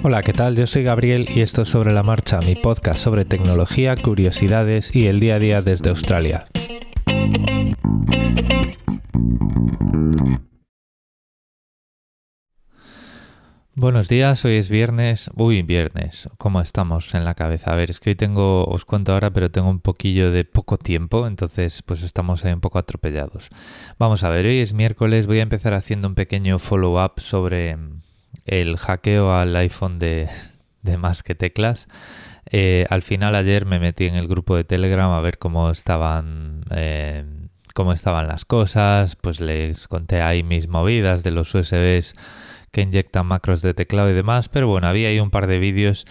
Hola, ¿qué tal? Yo soy Gabriel y esto es Sobre la Marcha, mi podcast sobre tecnología, curiosidades y el día a día desde Australia. Buenos días, hoy es viernes. Uy, viernes. ¿Cómo estamos en la cabeza? A ver, es que hoy tengo, os cuento ahora, pero tengo un poquillo de poco tiempo, entonces pues estamos ahí un poco atropellados. Vamos a ver, hoy es miércoles, voy a empezar haciendo un pequeño follow-up sobre el hackeo al iPhone de, más que teclas. Eh, al final ayer me metí en el grupo de Telegram a ver cómo estaban eh, cómo estaban las cosas, pues les conté ahí mis movidas de los USBs que inyectan macros de teclado y demás, pero bueno, había ahí un par de vídeos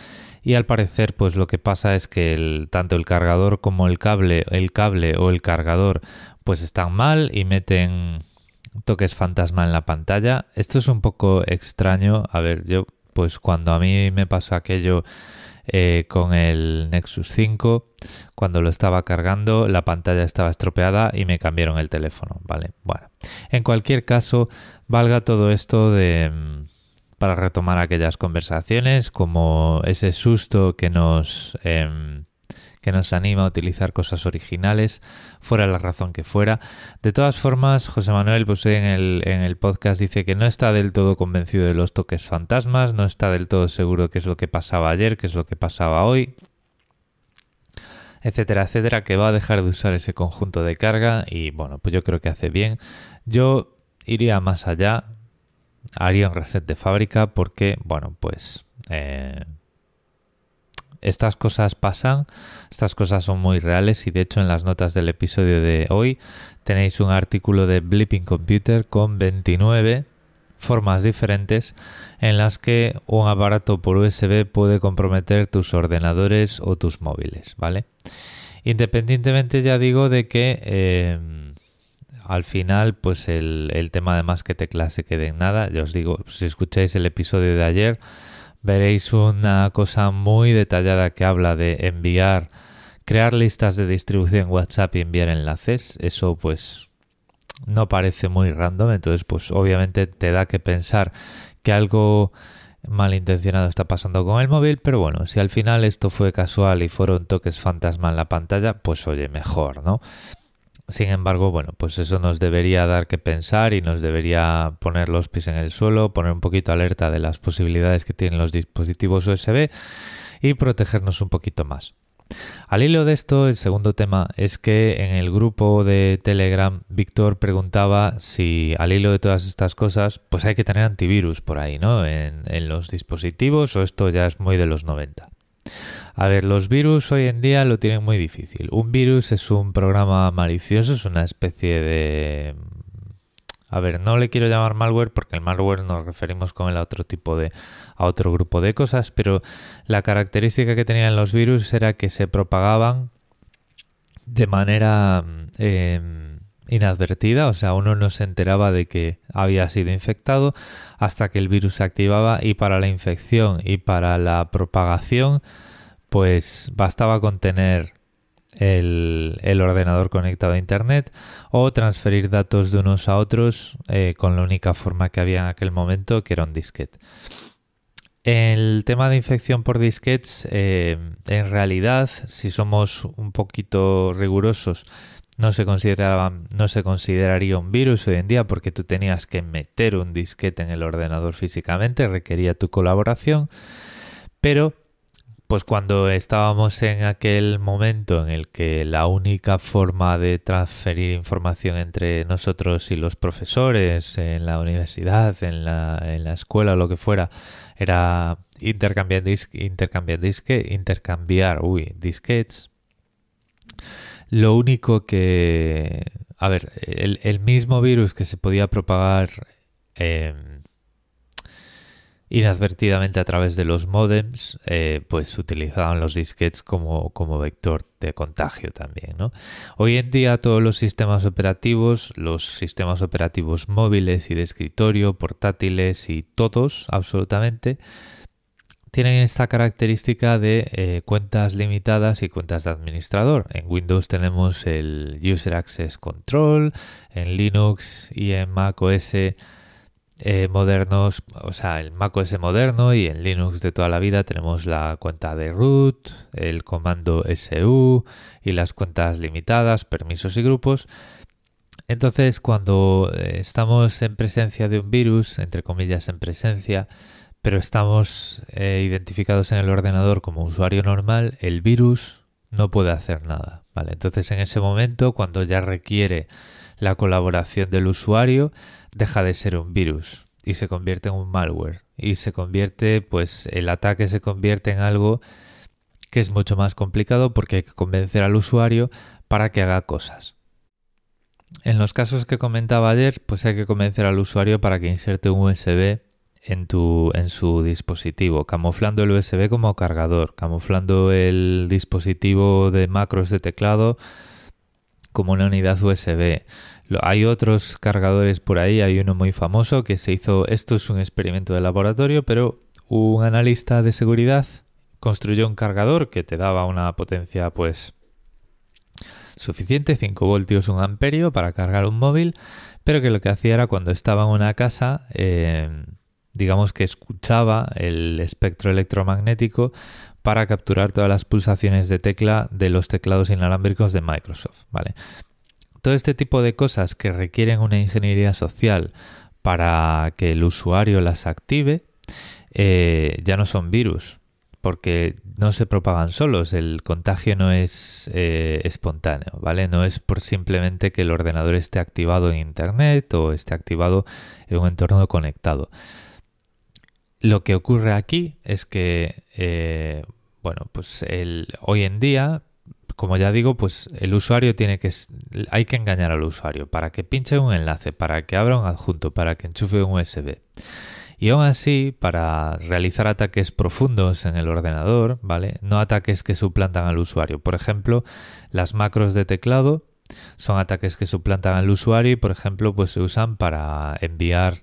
y al parecer pues lo que pasa es que tanto el cargador como el cable, el cable o el cargador pues están mal y meten toques fantasma en la pantalla. Esto es un poco extraño. A ver, yo pues cuando a mí me pasó aquello eh, con el Nexus 5, cuando lo estaba cargando, la pantalla estaba estropeada y me cambiaron el teléfono, ¿vale? Bueno, en cualquier caso, valga todo esto de mm, para retomar aquellas conversaciones, como ese susto que nos em, que nos anima a utilizar cosas originales, fuera la razón que fuera. De todas formas, José Manuel pues, en, el, en el podcast dice que no está del todo convencido de los toques fantasmas, no está del todo seguro qué es lo que pasaba ayer, qué es lo que pasaba hoy, etcétera, etcétera, que va a dejar de usar ese conjunto de carga y bueno, pues yo creo que hace bien. Yo iría más allá, haría un reset de fábrica porque, bueno, pues... Eh, estas cosas pasan, estas cosas son muy reales y de hecho en las notas del episodio de hoy tenéis un artículo de Blipping Computer con 29 formas diferentes en las que un aparato por USB puede comprometer tus ordenadores o tus móviles, ¿vale? Independientemente ya digo de que eh, al final pues el, el tema de más que teclas se quede en nada, ya os digo, si escucháis el episodio de ayer veréis una cosa muy detallada que habla de enviar, crear listas de distribución WhatsApp y enviar enlaces. Eso pues no parece muy random, entonces pues obviamente te da que pensar que algo malintencionado está pasando con el móvil, pero bueno, si al final esto fue casual y fueron toques fantasma en la pantalla, pues oye, mejor, ¿no? Sin embargo, bueno, pues eso nos debería dar que pensar y nos debería poner los pies en el suelo, poner un poquito alerta de las posibilidades que tienen los dispositivos USB y protegernos un poquito más. Al hilo de esto, el segundo tema es que en el grupo de Telegram Víctor preguntaba si al hilo de todas estas cosas, pues hay que tener antivirus por ahí, ¿no? En, en los dispositivos o esto ya es muy de los 90. A ver, los virus hoy en día lo tienen muy difícil. Un virus es un programa malicioso, es una especie de... A ver, no le quiero llamar malware porque el malware nos referimos con el a otro tipo de... a otro grupo de cosas, pero la característica que tenían los virus era que se propagaban de manera em, inadvertida, o sea, uno no se enteraba de que había sido infectado hasta que el virus se activaba y para la infección y para la propagación pues bastaba con tener el, ordenador conectado a Internet o transferir datos de unos a otros eh, con la única forma que había en aquel momento, que era un disquete. El tema de infección por disquetes, eh, en realidad, si somos un poquito rigurosos, no se, no se consideraría un virus hoy en día porque tú tenías que meter un disquete en el ordenador físicamente, requería tu colaboración, pero pues cuando estábamos en aquel momento en el que la única forma de transferir información entre nosotros y los profesores en la universidad, en la, en la escuela o lo que fuera, era intercambiar, intercambiar, disque, intercambiar uy, disquetes, lo único que... A ver, el, mismo virus que se podía propagar... Eh, inadvertidamente a través de los modems, eh, pues utilizaban los disquetes como, como vector de contagio también. ¿no? Hoy en día todos los sistemas operativos, los sistemas operativos móviles y de escritorio, portátiles y todos absolutamente, tienen esta característica de eh, cuentas limitadas y cuentas de administrador. En Windows tenemos el User Access Control, en Linux y en Mac OS eh, modernos, o sea, el macOS moderno y en Linux de toda la vida tenemos la cuenta de root, el comando su y las cuentas limitadas, permisos y grupos. Entonces, cuando eh, estamos en presencia de un virus, entre comillas en presencia, pero estamos eh, identificados en el ordenador como usuario normal, el virus no puede hacer nada. ¿vale? Entonces, en ese momento, cuando ya requiere la colaboración del usuario, deja de ser un virus y se convierte en un malware. Y se convierte, pues, el ataque se convierte en algo que es mucho más complicado porque hay que convencer al usuario para que haga cosas. En los casos que comentaba ayer, pues hay que convencer al usuario para que inserte un USB en, tu, en su dispositivo, camuflando el USB como cargador, camuflando el dispositivo de macros de teclado como una unidad USB. Hay otros cargadores por ahí, hay uno muy famoso que se hizo, esto es un experimento de laboratorio, pero un analista de seguridad construyó un cargador que te daba una potencia pues suficiente, 5 voltios, 1 amperio para cargar un móvil, pero que lo que hacía era cuando estaba en una casa, eh, digamos que escuchaba el espectro electromagnético para capturar todas las pulsaciones de tecla de los teclados inalámbricos de Microsoft, ¿vale? Todo este tipo de cosas que requieren una ingeniería social para que el usuario las active, eh, ya no son virus, porque no se propagan solos, el contagio no es eh, espontáneo, ¿vale? No es por simplemente que el ordenador esté activado en Internet o esté activado en un entorno conectado. Lo que ocurre aquí es que, eh, bueno, pues el, hoy en día, como ya digo, pues el usuario tiene que, hay que engañar al usuario para que pinche un enlace, para que abra un adjunto, para que enchufe un USB. Y aún así, para realizar ataques profundos en el ordenador, ¿vale? No ataques que suplantan al usuario. Por ejemplo, las macros de teclado son ataques que suplantan al usuario y, por ejemplo, pues se usan para enviar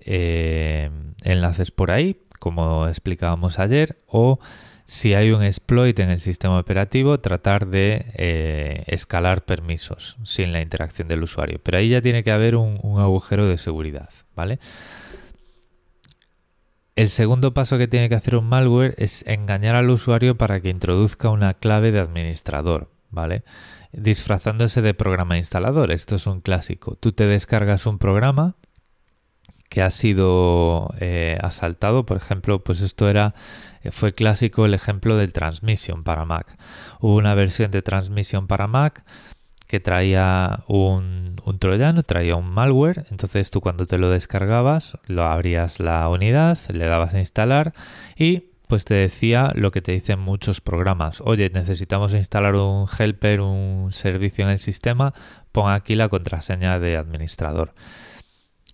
eh, enlaces por ahí, como explicábamos ayer, o si hay un exploit en el sistema operativo, tratar de eh, escalar permisos sin la interacción del usuario. Pero ahí ya tiene que haber un, un agujero de seguridad, ¿vale? El segundo paso que tiene que hacer un malware es engañar al usuario para que introduzca una clave de administrador, ¿vale? Disfrazándose de programa instalador. Esto es un clásico. Tú te descargas un programa que ha sido eh, asaltado, por ejemplo, pues esto era eh, fue clásico el ejemplo del Transmission para Mac. Hubo una versión de Transmission para Mac que traía un, troyano, traía un malware, entonces tú cuando te lo descargabas, lo abrías la unidad, le dabas a instalar y pues te decía lo que te dicen muchos programas. Oye, necesitamos instalar un helper, un servicio en el sistema, pon aquí la contraseña de administrador.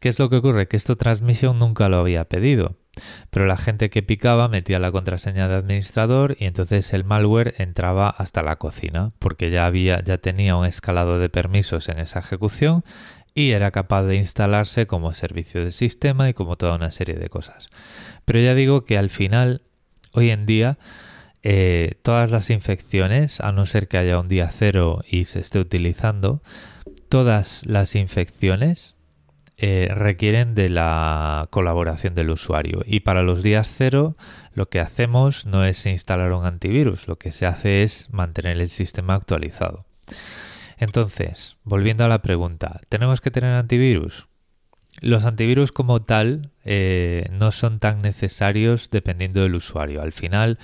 ¿Qué es lo que ocurre? Que esto Transmission nunca lo había pedido. Pero la gente que picaba metía la contraseña de administrador y entonces el malware entraba hasta la cocina, porque ya había, ya tenía un escalado de permisos en esa ejecución y era capaz de instalarse como servicio de sistema y como toda una serie de cosas. Pero ya digo que al final, hoy en día, eh, todas las infecciones, a no ser que haya un día cero y se esté utilizando, todas las infecciones eh, requieren de la colaboración del usuario. Y para los días cero lo que hacemos no es instalar un antivirus, lo que se hace es mantener el sistema actualizado. Entonces, volviendo a la pregunta, ¿tenemos que tener antivirus? Los antivirus como tal eh, no son tan necesarios dependiendo del usuario. Al final,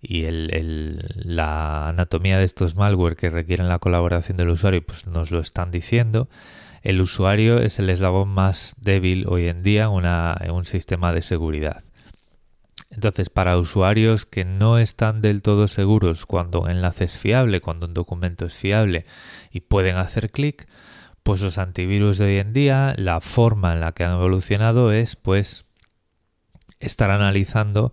y la anatomía de estos malware que requieren la colaboración del usuario, pues nos lo están diciendo el usuario es el eslabón más débil hoy en día en, un sistema de seguridad. Entonces, para usuarios que no están del todo seguros cuando un enlace es fiable, cuando un documento es fiable y pueden hacer clic, pues los antivirus de hoy en día, la forma en la que han evolucionado es pues estar analizando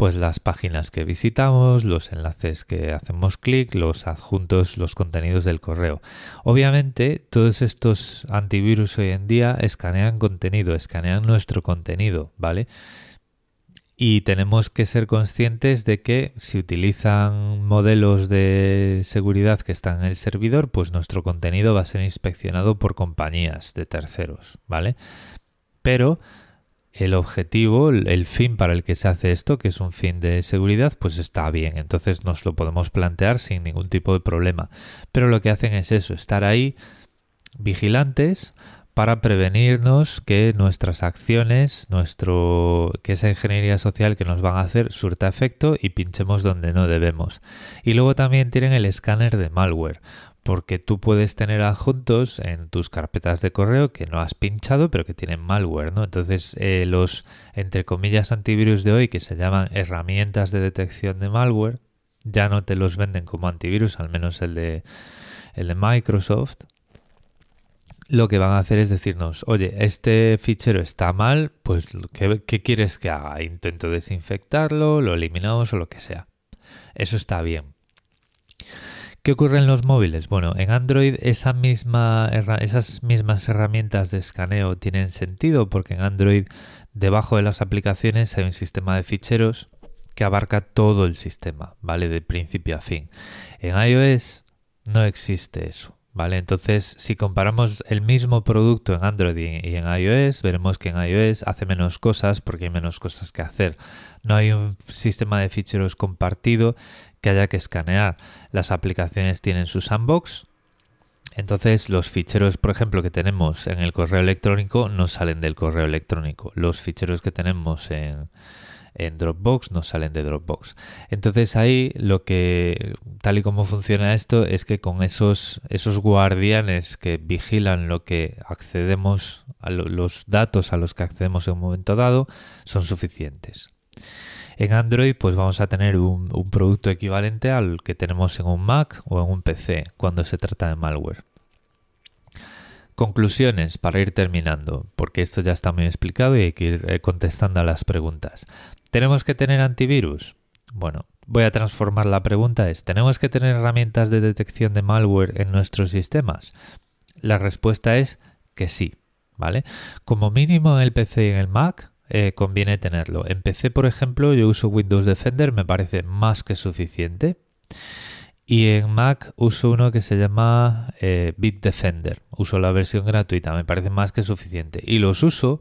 pues las páginas que visitamos, los enlaces que hacemos clic, los adjuntos, los contenidos del correo. Obviamente, todos estos antivirus hoy en día escanean contenido, escanean nuestro contenido, ¿vale? Y tenemos que ser conscientes de que si utilizan modelos de seguridad que están en el servidor, pues nuestro contenido va a ser inspeccionado por compañías de terceros, ¿vale? pero el objetivo, el fin para el que se hace esto, que es un fin de seguridad, pues está bien. Entonces nos lo podemos plantear sin ningún tipo de problema. Pero lo que hacen es eso, estar ahí vigilantes para prevenirnos que nuestras acciones, nuestro que esa ingeniería social que nos van a hacer surta efecto y pinchemos donde no debemos. Y luego también tienen el escáner de malware, porque tú puedes tener adjuntos en tus carpetas de correo que no has pinchado pero que tienen malware, ¿no? Entonces eh, los entre comillas antivirus de hoy que se llaman herramientas de detección de malware ya no te los venden como antivirus, al menos el de el de Microsoft. Lo que van a hacer es decirnos, oye, este fichero está mal, pues ¿qué, qué quieres que haga? Intento desinfectarlo, lo eliminamos o lo que sea. Eso está bien. ¿Qué ocurre en los móviles? Bueno, en Android esas mismas herramientas de escaneo tienen sentido porque en Android debajo de las aplicaciones hay un sistema de ficheros que abarca todo el sistema, ¿vale? De principio a fin. En iOS no existe eso, ¿vale? Entonces, si comparamos el mismo producto en Android y en iOS, veremos que en iOS hace menos cosas porque hay menos cosas que hacer. No hay un sistema de ficheros compartido que haya que escanear. Las aplicaciones tienen su sandbox. Entonces los ficheros, por ejemplo, que tenemos en el correo electrónico no salen del correo electrónico. Los ficheros que tenemos en, en Dropbox no salen de Dropbox. Entonces ahí lo que, tal y como funciona esto, es que con esos, esos guardianes que vigilan lo que accedemos, a los datos a los que accedemos en un momento dado, son suficientes. En Android pues vamos a tener un, producto equivalente al que tenemos en un Mac o en un PC cuando se trata de malware. Conclusiones para ir terminando, porque esto ya está muy explicado y hay que ir eh, contestando a las preguntas. ¿Tenemos que tener antivirus? Bueno, voy a transformar la pregunta es, ¿tenemos que tener herramientas de detección de malware en nuestros sistemas? La respuesta es que sí, ¿vale? Como mínimo en el PC y en el Mac eh, conviene tenerlo. En PC, por ejemplo, yo uso Windows Defender, me parece más que suficiente. Y en Mac uso uno que se llama eh, Bitdefender. Uso la versión gratuita, me parece más que suficiente. Y los uso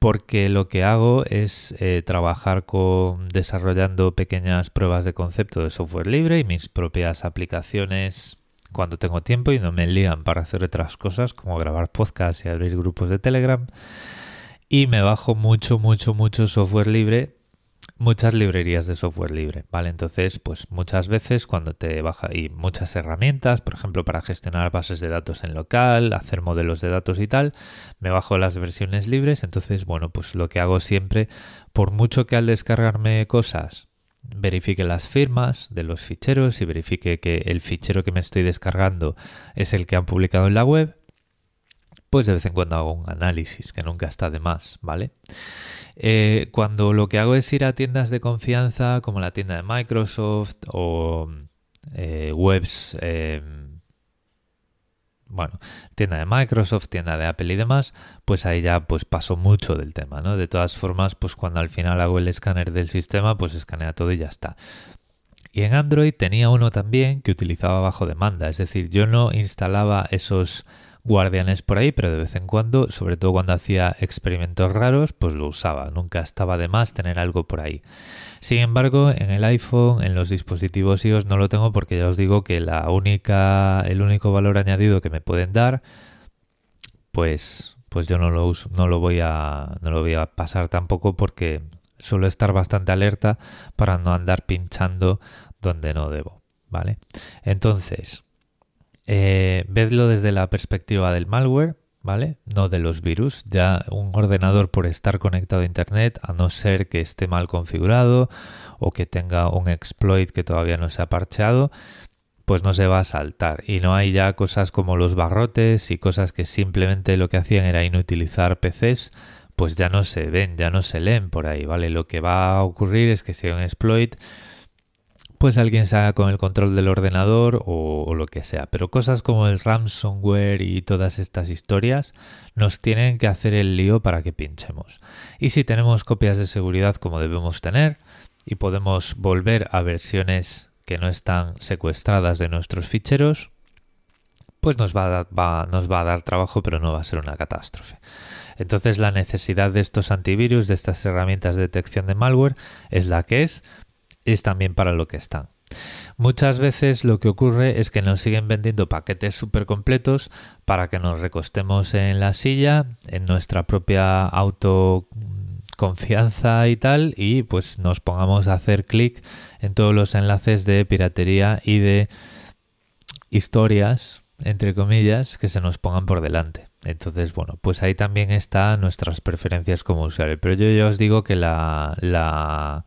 porque lo que hago es eh, trabajar con desarrollando pequeñas pruebas de concepto de software libre y mis propias aplicaciones cuando tengo tiempo y no me lían para hacer otras cosas como grabar podcasts y abrir grupos de Telegram y me bajo mucho, mucho, mucho software libre, muchas librerías de software libre, ¿vale? Entonces, pues muchas veces cuando te baja y muchas herramientas, por ejemplo, para gestionar bases de datos en local, hacer modelos de datos y tal, me bajo las versiones libres, entonces, bueno, pues lo que hago siempre, por mucho que al descargarme cosas verifique las firmas de los ficheros y verifique que el fichero que me estoy descargando es el que han publicado en la web, pues de vez en cuando hago un análisis, que nunca está de más, ¿vale? Eh, cuando lo que hago es ir a tiendas de confianza como la tienda de Microsoft o eh, webs, em, bueno, tienda de Microsoft, tienda de Apple y demás, pues ahí ya pues paso mucho del tema, ¿no? De todas formas, pues cuando al final hago el escáner del sistema, pues escanea todo y ya está. Y en Android tenía uno también que utilizaba bajo demanda, es decir, yo no instalaba esos guardianes por ahí, pero de vez en cuando, sobre todo cuando hacía experimentos raros, pues lo usaba. Nunca estaba de más tener algo por ahí. Sin embargo, en el iPhone, en los dispositivos iOS no lo tengo porque ya os digo que la única, el único valor añadido que me pueden dar, pues, pues yo no lo uso, no lo voy a, no lo voy a pasar tampoco porque suelo estar bastante alerta para no andar pinchando donde no debo, ¿vale? Entonces, eh, vedlo desde la perspectiva del malware, ¿vale? No de los virus. Ya un ordenador por estar conectado a Internet, a no ser que esté mal configurado o que tenga un exploit que todavía no se ha parcheado, pues no se va a saltar. Y no hay ya cosas como los barrotes y cosas que simplemente lo que hacían era inutilizar PCs, pues ya no se ven, ya no se leen por ahí, ¿vale? Lo que va a ocurrir es que si hay un exploit, pues alguien se haga con el control del ordenador o, lo que sea. Pero cosas como el ransomware y todas estas historias nos tienen que hacer el lío para que pinchemos. Y si tenemos copias de seguridad como debemos tener y podemos volver a versiones que no están secuestradas de nuestros ficheros, pues nos va, a, nos va a dar trabajo, pero no va a ser una catástrofe. Entonces la necesidad de estos antivirus, de estas herramientas de detección de malware, es la que es, es también para lo que están. Muchas veces lo que ocurre es que nos siguen vendiendo paquetes súper completos para que nos recostemos en la silla, en nuestra propia autoconfianza y tal, y pues nos pongamos a hacer clic en todos los enlaces de piratería y de historias, entre comillas, que se nos pongan por delante. Entonces, bueno, pues ahí también están nuestras preferencias como usuario. Pero yo ya os digo que la, la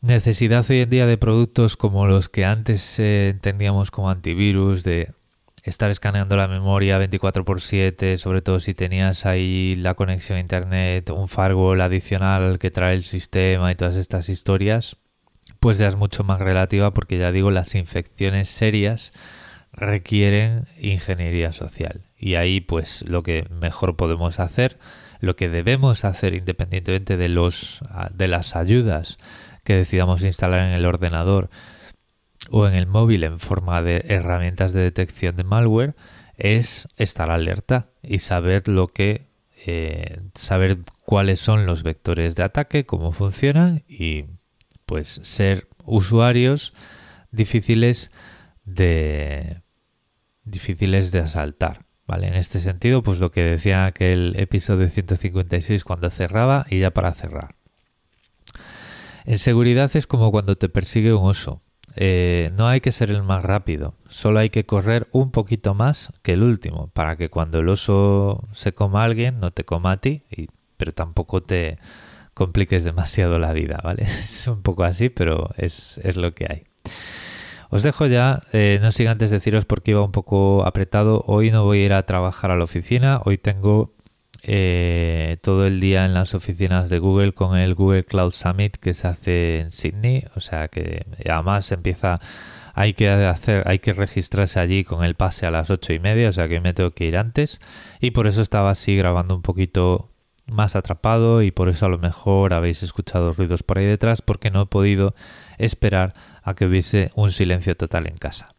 necesidad hoy en día de productos como los que antes eh, entendíamos como antivirus, de estar escaneando la memoria 24x7, sobre todo si tenías ahí la conexión a internet, un firewall adicional que trae el sistema y todas estas historias, pues ya es mucho más relativa porque ya digo, las infecciones serias requieren ingeniería social. Y ahí pues lo que mejor podemos hacer, lo que debemos hacer independientemente de los de las ayudas que decidamos instalar en el ordenador o en el móvil en forma de herramientas de detección de malware es estar alerta y saber lo que eh, saber cuáles son los vectores de ataque, cómo funcionan y pues ser usuarios difíciles de difíciles de asaltar. ¿Vale? En este sentido, pues lo que decía aquel episodio 156 cuando cerraba y ya para cerrar. En seguridad es como cuando te persigue un oso. Eh, no hay que ser el más rápido, solo hay que correr un poquito más que el último para que cuando el oso se coma a alguien no te coma a ti, pero tampoco te compliques demasiado la vida, ¿vale? Es un poco así, pero es, lo que hay. Os dejo ya, eh, no sigo antes deciros porque iba un poco apretado. Hoy no voy a ir a trabajar a la oficina, hoy tengo eh, todo el día en las oficinas de Google con el Google Cloud Summit que se hace en Sydney. O sea que además empieza, hay que hacer, hay que registrarse allí con el pase a las ocho y media, o sea que me tengo que ir antes. Y por eso estaba así grabando un poquito más atrapado y por eso a lo mejor habéis escuchado ruidos por ahí detrás porque no he podido esperar a que hubiese un silencio total en casa.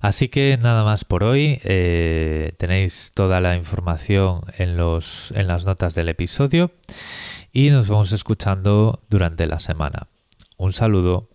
Así que nada más por hoy. Eh, tenéis toda la información en, los, en las notas del episodio y nos vamos escuchando durante la semana. Un saludo.